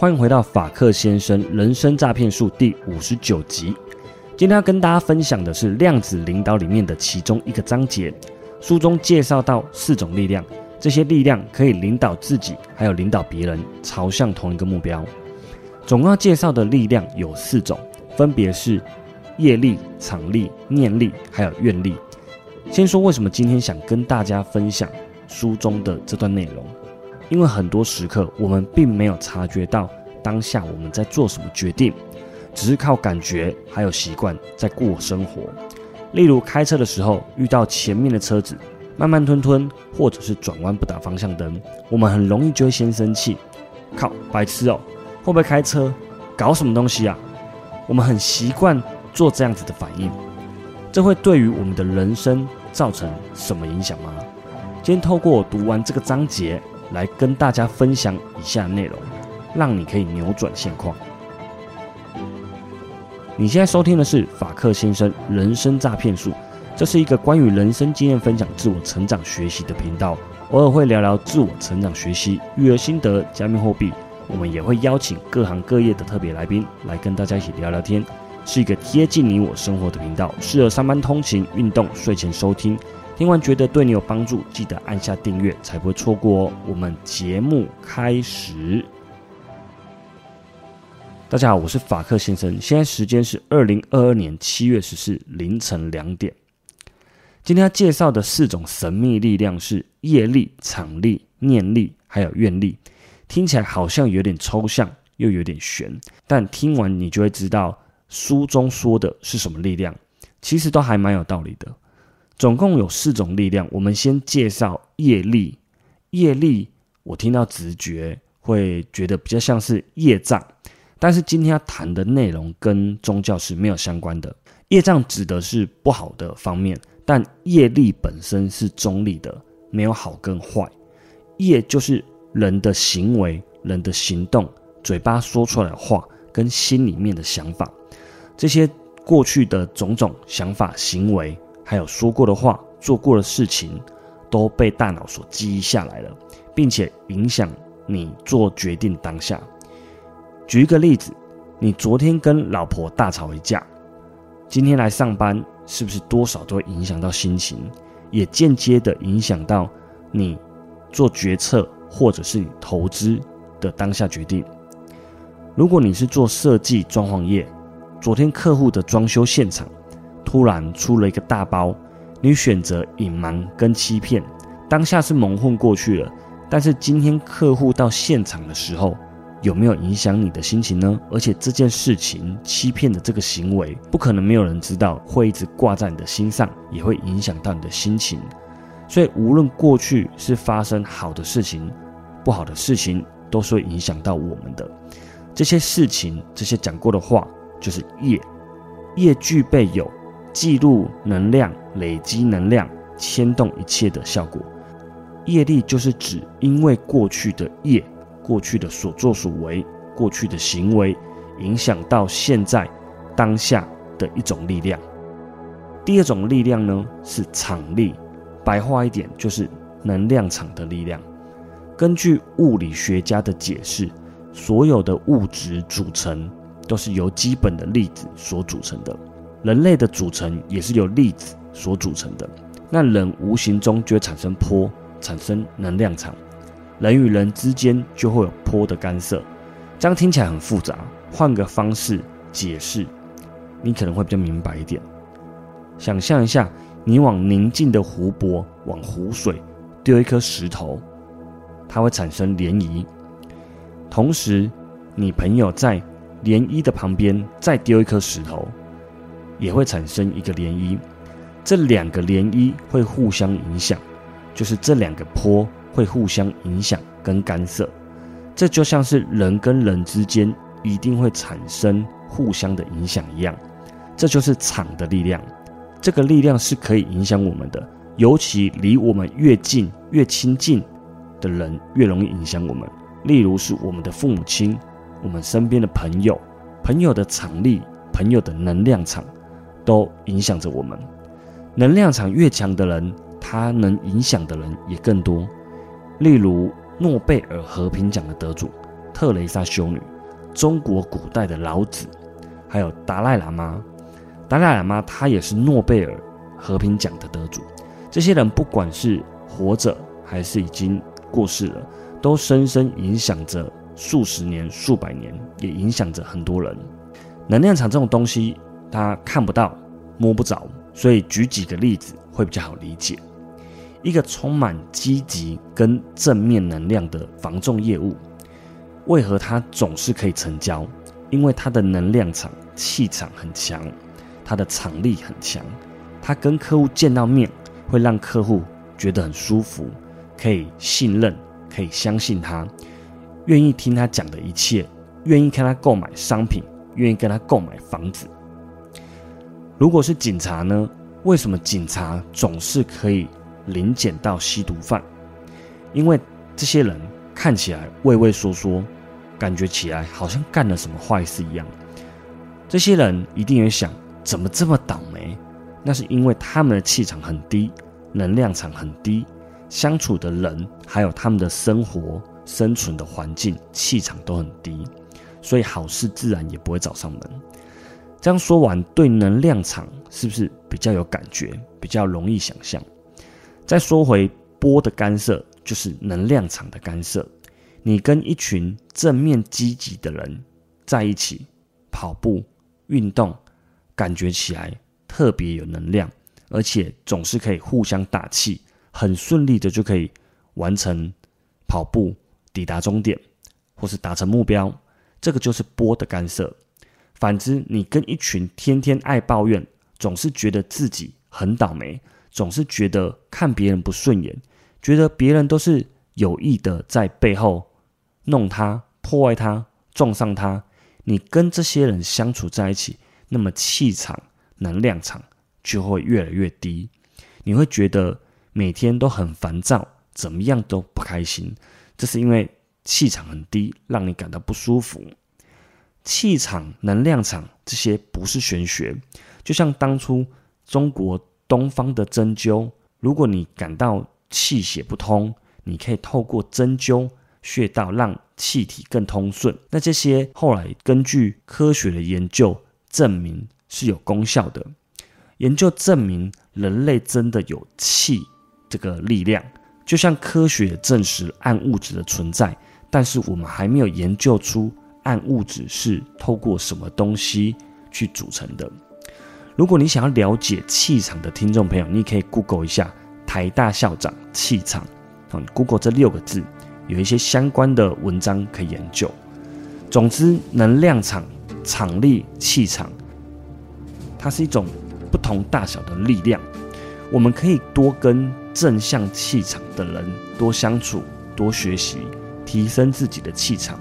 欢迎回到法克先生人生诈骗术第五十九集。今天要跟大家分享的是量子领导里面的其中一个章节。书中介绍到四种力量，这些力量可以领导自己，还有领导别人朝向同一个目标。总要介绍的力量有四种，分别是业力、场力、念力，还有愿力。先说为什么今天想跟大家分享书中的这段内容。因为很多时刻，我们并没有察觉到当下我们在做什么决定，只是靠感觉还有习惯在过生活。例如开车的时候，遇到前面的车子慢慢吞吞，或者是转弯不打方向灯，我们很容易就会先生气，靠，白痴哦，会不会开车？搞什么东西啊？我们很习惯做这样子的反应，这会对于我们的人生造成什么影响吗？今天透过读完这个章节。来跟大家分享以下内容，让你可以扭转现况。你现在收听的是法克先生人生诈骗术，这是一个关于人生经验分享、自我成长学习的频道，偶尔会聊聊自我成长学习、育儿心得、加密货币，我们也会邀请各行各业的特别来宾来跟大家一起聊聊天，是一个贴近你我生活的频道，适合上班通勤、运动、睡前收听。听完觉得对你有帮助，记得按下订阅，才不会错过哦。我们节目开始。大家好，我是法克先生，现在时间是二零二二年七月十四凌晨两点。今天要介绍的四种神秘力量是业力、场力、念力，还有愿力。听起来好像有点抽象，又有点玄，但听完你就会知道书中说的是什么力量，其实都还蛮有道理的。总共有四种力量，我们先介绍业力。业力，我听到直觉会觉得比较像是业障，但是今天要谈的内容跟宗教是没有相关的。业障指的是不好的方面，但业力本身是中立的，没有好跟坏。业就是人的行为、人的行动、嘴巴说出来的话跟心里面的想法，这些过去的种种想法、行为。还有说过的话、做过的事情，都被大脑所记忆下来了，并且影响你做决定当下。举一个例子，你昨天跟老婆大吵一架，今天来上班，是不是多少都会影响到心情，也间接的影响到你做决策或者是你投资的当下决定？如果你是做设计装潢业，昨天客户的装修现场。突然出了一个大包，你选择隐瞒跟欺骗，当下是蒙混过去了。但是今天客户到现场的时候，有没有影响你的心情呢？而且这件事情欺骗的这个行为，不可能没有人知道，会一直挂在你的心上，也会影响到你的心情。所以无论过去是发生好的事情、不好的事情，都是会影响到我们的。这些事情、这些讲过的话，就是业，业具备有。记录能量、累积能量、牵动一切的效果。业力就是指因为过去的业、过去的所作所为、过去的行为，影响到现在当下的一种力量。第二种力量呢是场力，白话一点就是能量场的力量。根据物理学家的解释，所有的物质组成都是由基本的粒子所组成的。人类的组成也是由粒子所组成的，那人无形中就会产生波，产生能量场，人与人之间就会有波的干涉。这样听起来很复杂，换个方式解释，你可能会比较明白一点。想象一下，你往宁静的湖泊往湖水丢一颗石头，它会产生涟漪；同时，你朋友在涟漪的旁边再丢一颗石头。也会产生一个涟漪，这两个涟漪会互相影响，就是这两个波会互相影响跟干涉，这就像是人跟人之间一定会产生互相的影响一样，这就是场的力量。这个力量是可以影响我们的，尤其离我们越近、越亲近的人，越容易影响我们。例如是我们的父母亲，我们身边的朋友，朋友的场力，朋友的能量场。都影响着我们。能量场越强的人，他能影响的人也更多。例如诺贝尔和平奖的得主，特蕾莎修女、中国古代的老子，还有达赖喇嘛。达赖喇嘛他也是诺贝尔和平奖的得主。这些人不管是活着还是已经过世了，都深深影响着数十年、数百年，也影响着很多人。能量场这种东西，他看不到、摸不着，所以举几个例子会比较好理解。一个充满积极跟正面能量的防重业务，为何他总是可以成交？因为他的能量场、气场很强，他的场力很强，他跟客户见到面会让客户觉得很舒服，可以信任，可以相信他，愿意听他讲的一切，愿意跟他购买商品，愿意跟他购买房子。如果是警察呢？为什么警察总是可以？临检到吸毒犯，因为这些人看起来畏畏缩缩，感觉起来好像干了什么坏事一样。这些人一定也想，怎么这么倒霉？那是因为他们的气场很低，能量场很低，相处的人还有他们的生活生存的环境气场都很低，所以好事自然也不会找上门。这样说完，对能量场是不是比较有感觉，比较容易想象？再说回波的干涉，就是能量场的干涉。你跟一群正面积极的人在一起跑步运动，感觉起来特别有能量，而且总是可以互相打气，很顺利的就可以完成跑步，抵达终点，或是达成目标。这个就是波的干涉。反之，你跟一群天天爱抱怨，总是觉得自己很倒霉。总是觉得看别人不顺眼，觉得别人都是有意的在背后弄他、破坏他、撞上他。你跟这些人相处在一起，那么气场、能量场就会越来越低。你会觉得每天都很烦躁，怎么样都不开心。这是因为气场很低，让你感到不舒服。气场、能量场这些不是玄学，就像当初中国。东方的针灸，如果你感到气血不通，你可以透过针灸穴道让气体更通顺。那这些后来根据科学的研究证明是有功效的。研究证明人类真的有气这个力量，就像科学证实暗物质的存在，但是我们还没有研究出暗物质是透过什么东西去组成的。如果你想要了解气场的听众朋友，你可以 Google 一下台大校长气场，啊，Google 这六个字，有一些相关的文章可以研究。总之，能量场、场力、气场，它是一种不同大小的力量。我们可以多跟正向气场的人多相处、多学习，提升自己的气场，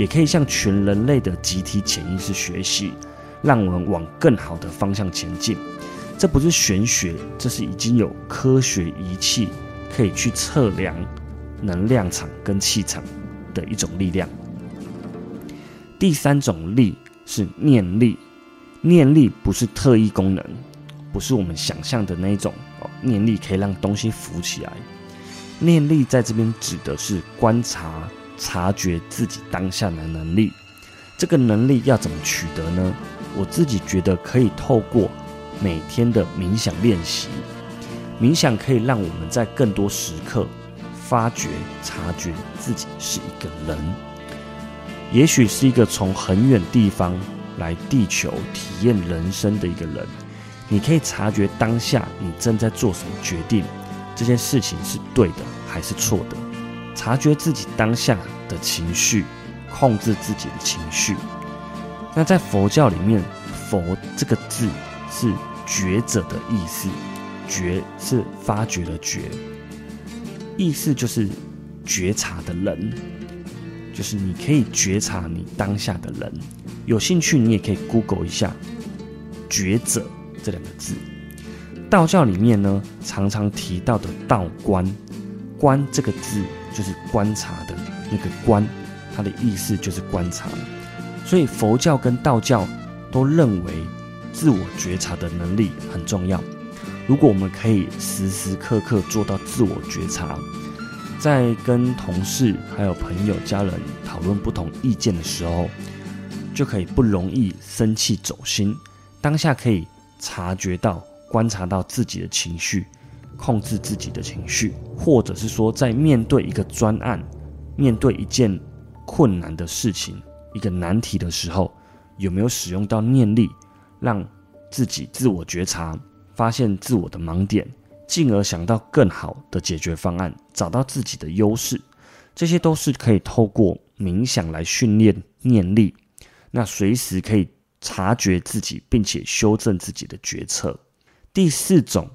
也可以向全人类的集体潜意识学习。让我们往更好的方向前进，这不是玄学，这是已经有科学仪器可以去测量能量场跟气场的一种力量。第三种力是念力，念力不是特异功能，不是我们想象的那种哦，念力可以让东西浮起来。念力在这边指的是观察、察觉自己当下的能力。这个能力要怎么取得呢？我自己觉得可以透过每天的冥想练习，冥想可以让我们在更多时刻发觉、察觉自己是一个人，也许是一个从很远地方来地球体验人生的一个人。你可以察觉当下你正在做什么决定，这件事情是对的还是错的？察觉自己当下的情绪，控制自己的情绪。那在佛教里面，“佛”这个字是觉者的意思，“觉”是发觉的“觉”，意思就是觉察的人，就是你可以觉察你当下的人。有兴趣，你也可以 Google 一下“觉者”这两个字。道教里面呢，常常提到的“道观”，“观”这个字就是观察的那个“观”，它的意思就是观察。所以佛教跟道教都认为自我觉察的能力很重要。如果我们可以时时刻刻做到自我觉察，在跟同事、还有朋友、家人讨论不同意见的时候，就可以不容易生气走心，当下可以察觉到、观察到自己的情绪，控制自己的情绪，或者是说，在面对一个专案、面对一件困难的事情、一个难题的时候，有没有使用到念力，让自己自我觉察，发现自我的盲点。进而想到更好的解决方案，找到自己的优势，这些都是可以透过冥想来训练念力。那随时可以察觉自己，并且修正自己的决策。第四种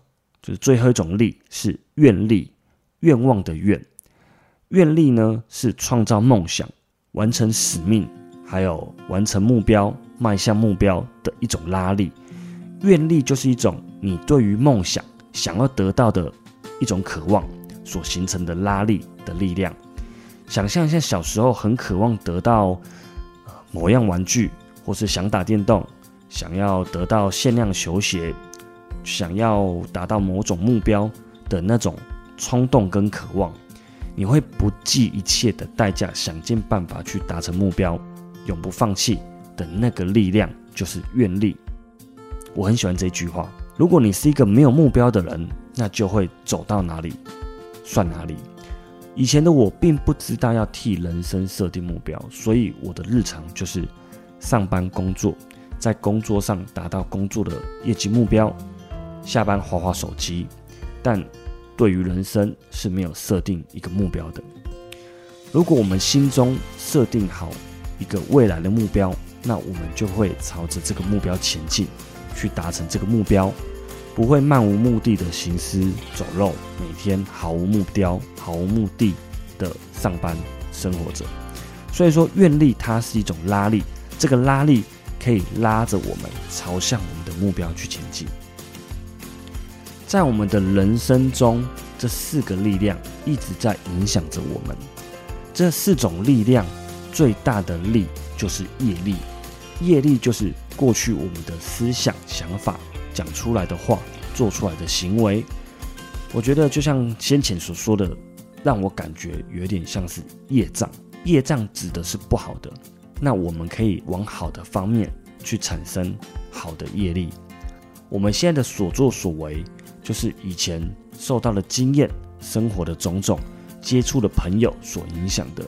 就是最后一种力是愿力，愿望的愿。愿力呢是创造梦想、完成使命，还有完成目标、迈向目标的一种拉力。愿力就是一种你对于梦想。想要得到的一种渴望所形成的拉力的力量，想象一下小时候很渴望得到某样玩具，或是想打电动，想要得到限量球鞋，想要达到某种目标的那种冲动跟渴望，你会不计一切的代价，想尽办法去达成目标，永不放弃的那个力量就是愿力。我很喜欢这句话。如果你是一个没有目标的人，那就会走到哪里算哪里。以前的我并不知道要替人生设定目标，所以我的日常就是上班工作，在工作上达到工作的业绩目标，下班划划手机。但对于人生是没有设定一个目标的。如果我们心中设定好一个未来的目标，那我们就会朝着这个目标前进。去达成这个目标，不会漫无目的的行尸走肉，每天毫无目标、毫无目的的上班生活着。所以说，愿力它是一种拉力，这个拉力可以拉着我们朝向我们的目标去前进。在我们的人生中，这四个力量一直在影响着我们。这四种力量最大的力就是业力，业力就是。过去我们的思想、想法、讲出来的话、做出来的行为，我觉得就像先前所说的，让我感觉有点像是业障。业障指的是不好的，那我们可以往好的方面去产生好的业力。我们现在的所作所为，就是以前受到的经验、生活的种种、接触的朋友所影响的，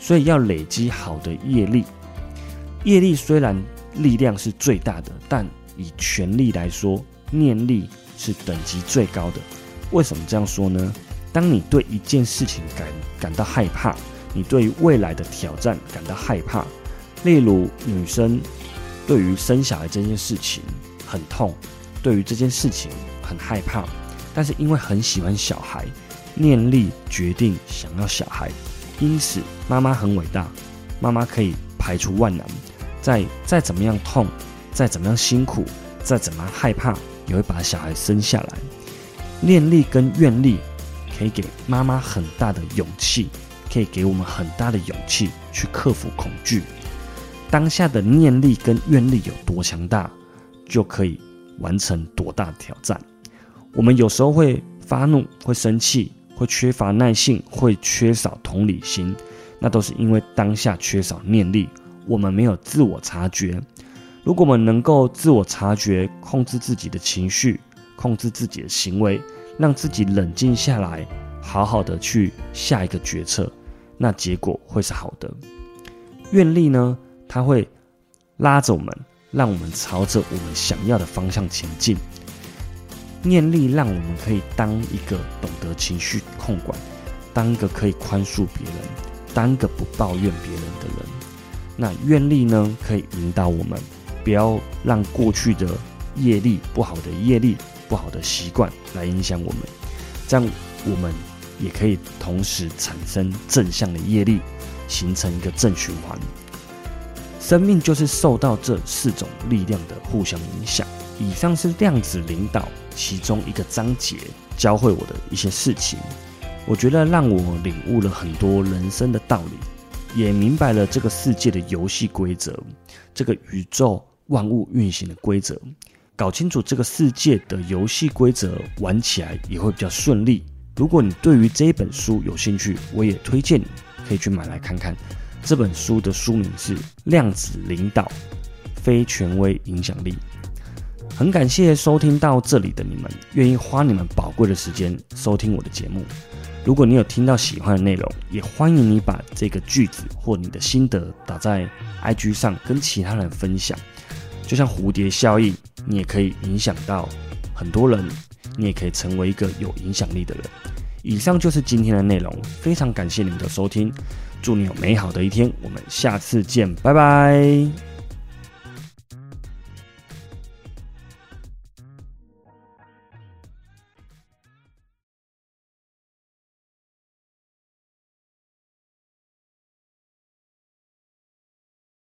所以要累积好的业力。业力虽然。力量是最大的，但以权力来说，念力是等级最高的。为什么这样说呢？当你对一件事情感感到害怕，你对于未来的挑战感到害怕，例如女生对于生小孩这件事情很痛，对于这件事情很害怕，但是因为很喜欢小孩，念力决定想要小孩，因此妈妈很伟大，妈妈可以排除万难。再再怎么样痛，再怎么样辛苦，再怎么害怕，也会把小孩生下来。念力跟愿力可以给妈妈很大的勇气，可以给我们很大的勇气去克服恐惧。当下的念力跟愿力有多强大，就可以完成多大挑战。我们有时候会发怒，会生气，会缺乏耐性，会缺少同理心，那都是因为当下缺少念力。我们没有自我察觉。如果我们能够自我察觉，控制自己的情绪，控制自己的行为，让自己冷静下来，好好的去下一个决策，那结果会是好的。愿力呢，它会拉着我们，让我们朝着我们想要的方向前进。念力让我们可以当一个懂得情绪控管，当一个可以宽恕别人，当一个不抱怨别人的人。那愿力呢，可以引导我们，不要让过去的业力、不好的业力、不好的习惯来影响我们，这样我们也可以同时产生正向的业力，形成一个正循环。生命就是受到这四种力量的互相影响。以上是量子领导其中一个章节教会我的一些事情，我觉得让我领悟了很多人生的道理。也明白了这个世界的游戏规则，这个宇宙万物运行的规则，搞清楚这个世界的游戏规则，玩起来也会比较顺利，如果你对于这一本书有兴趣，我也推荐你可以去买来看看。这本书的书名是《量子领导：非权威影响力》。很感谢收听到这里的你们，愿意花你们宝贵的时间收听我的节目。如果你有听到喜欢的内容，也欢迎你把这个句子或你的心得打在 IG 上跟其他人分享。就像蝴蝶效应，你也可以影响到很多人，你也可以成为一个有影响力的人。以上就是今天的内容，非常感谢你们的收听，祝你有美好的一天，我们下次见，拜拜。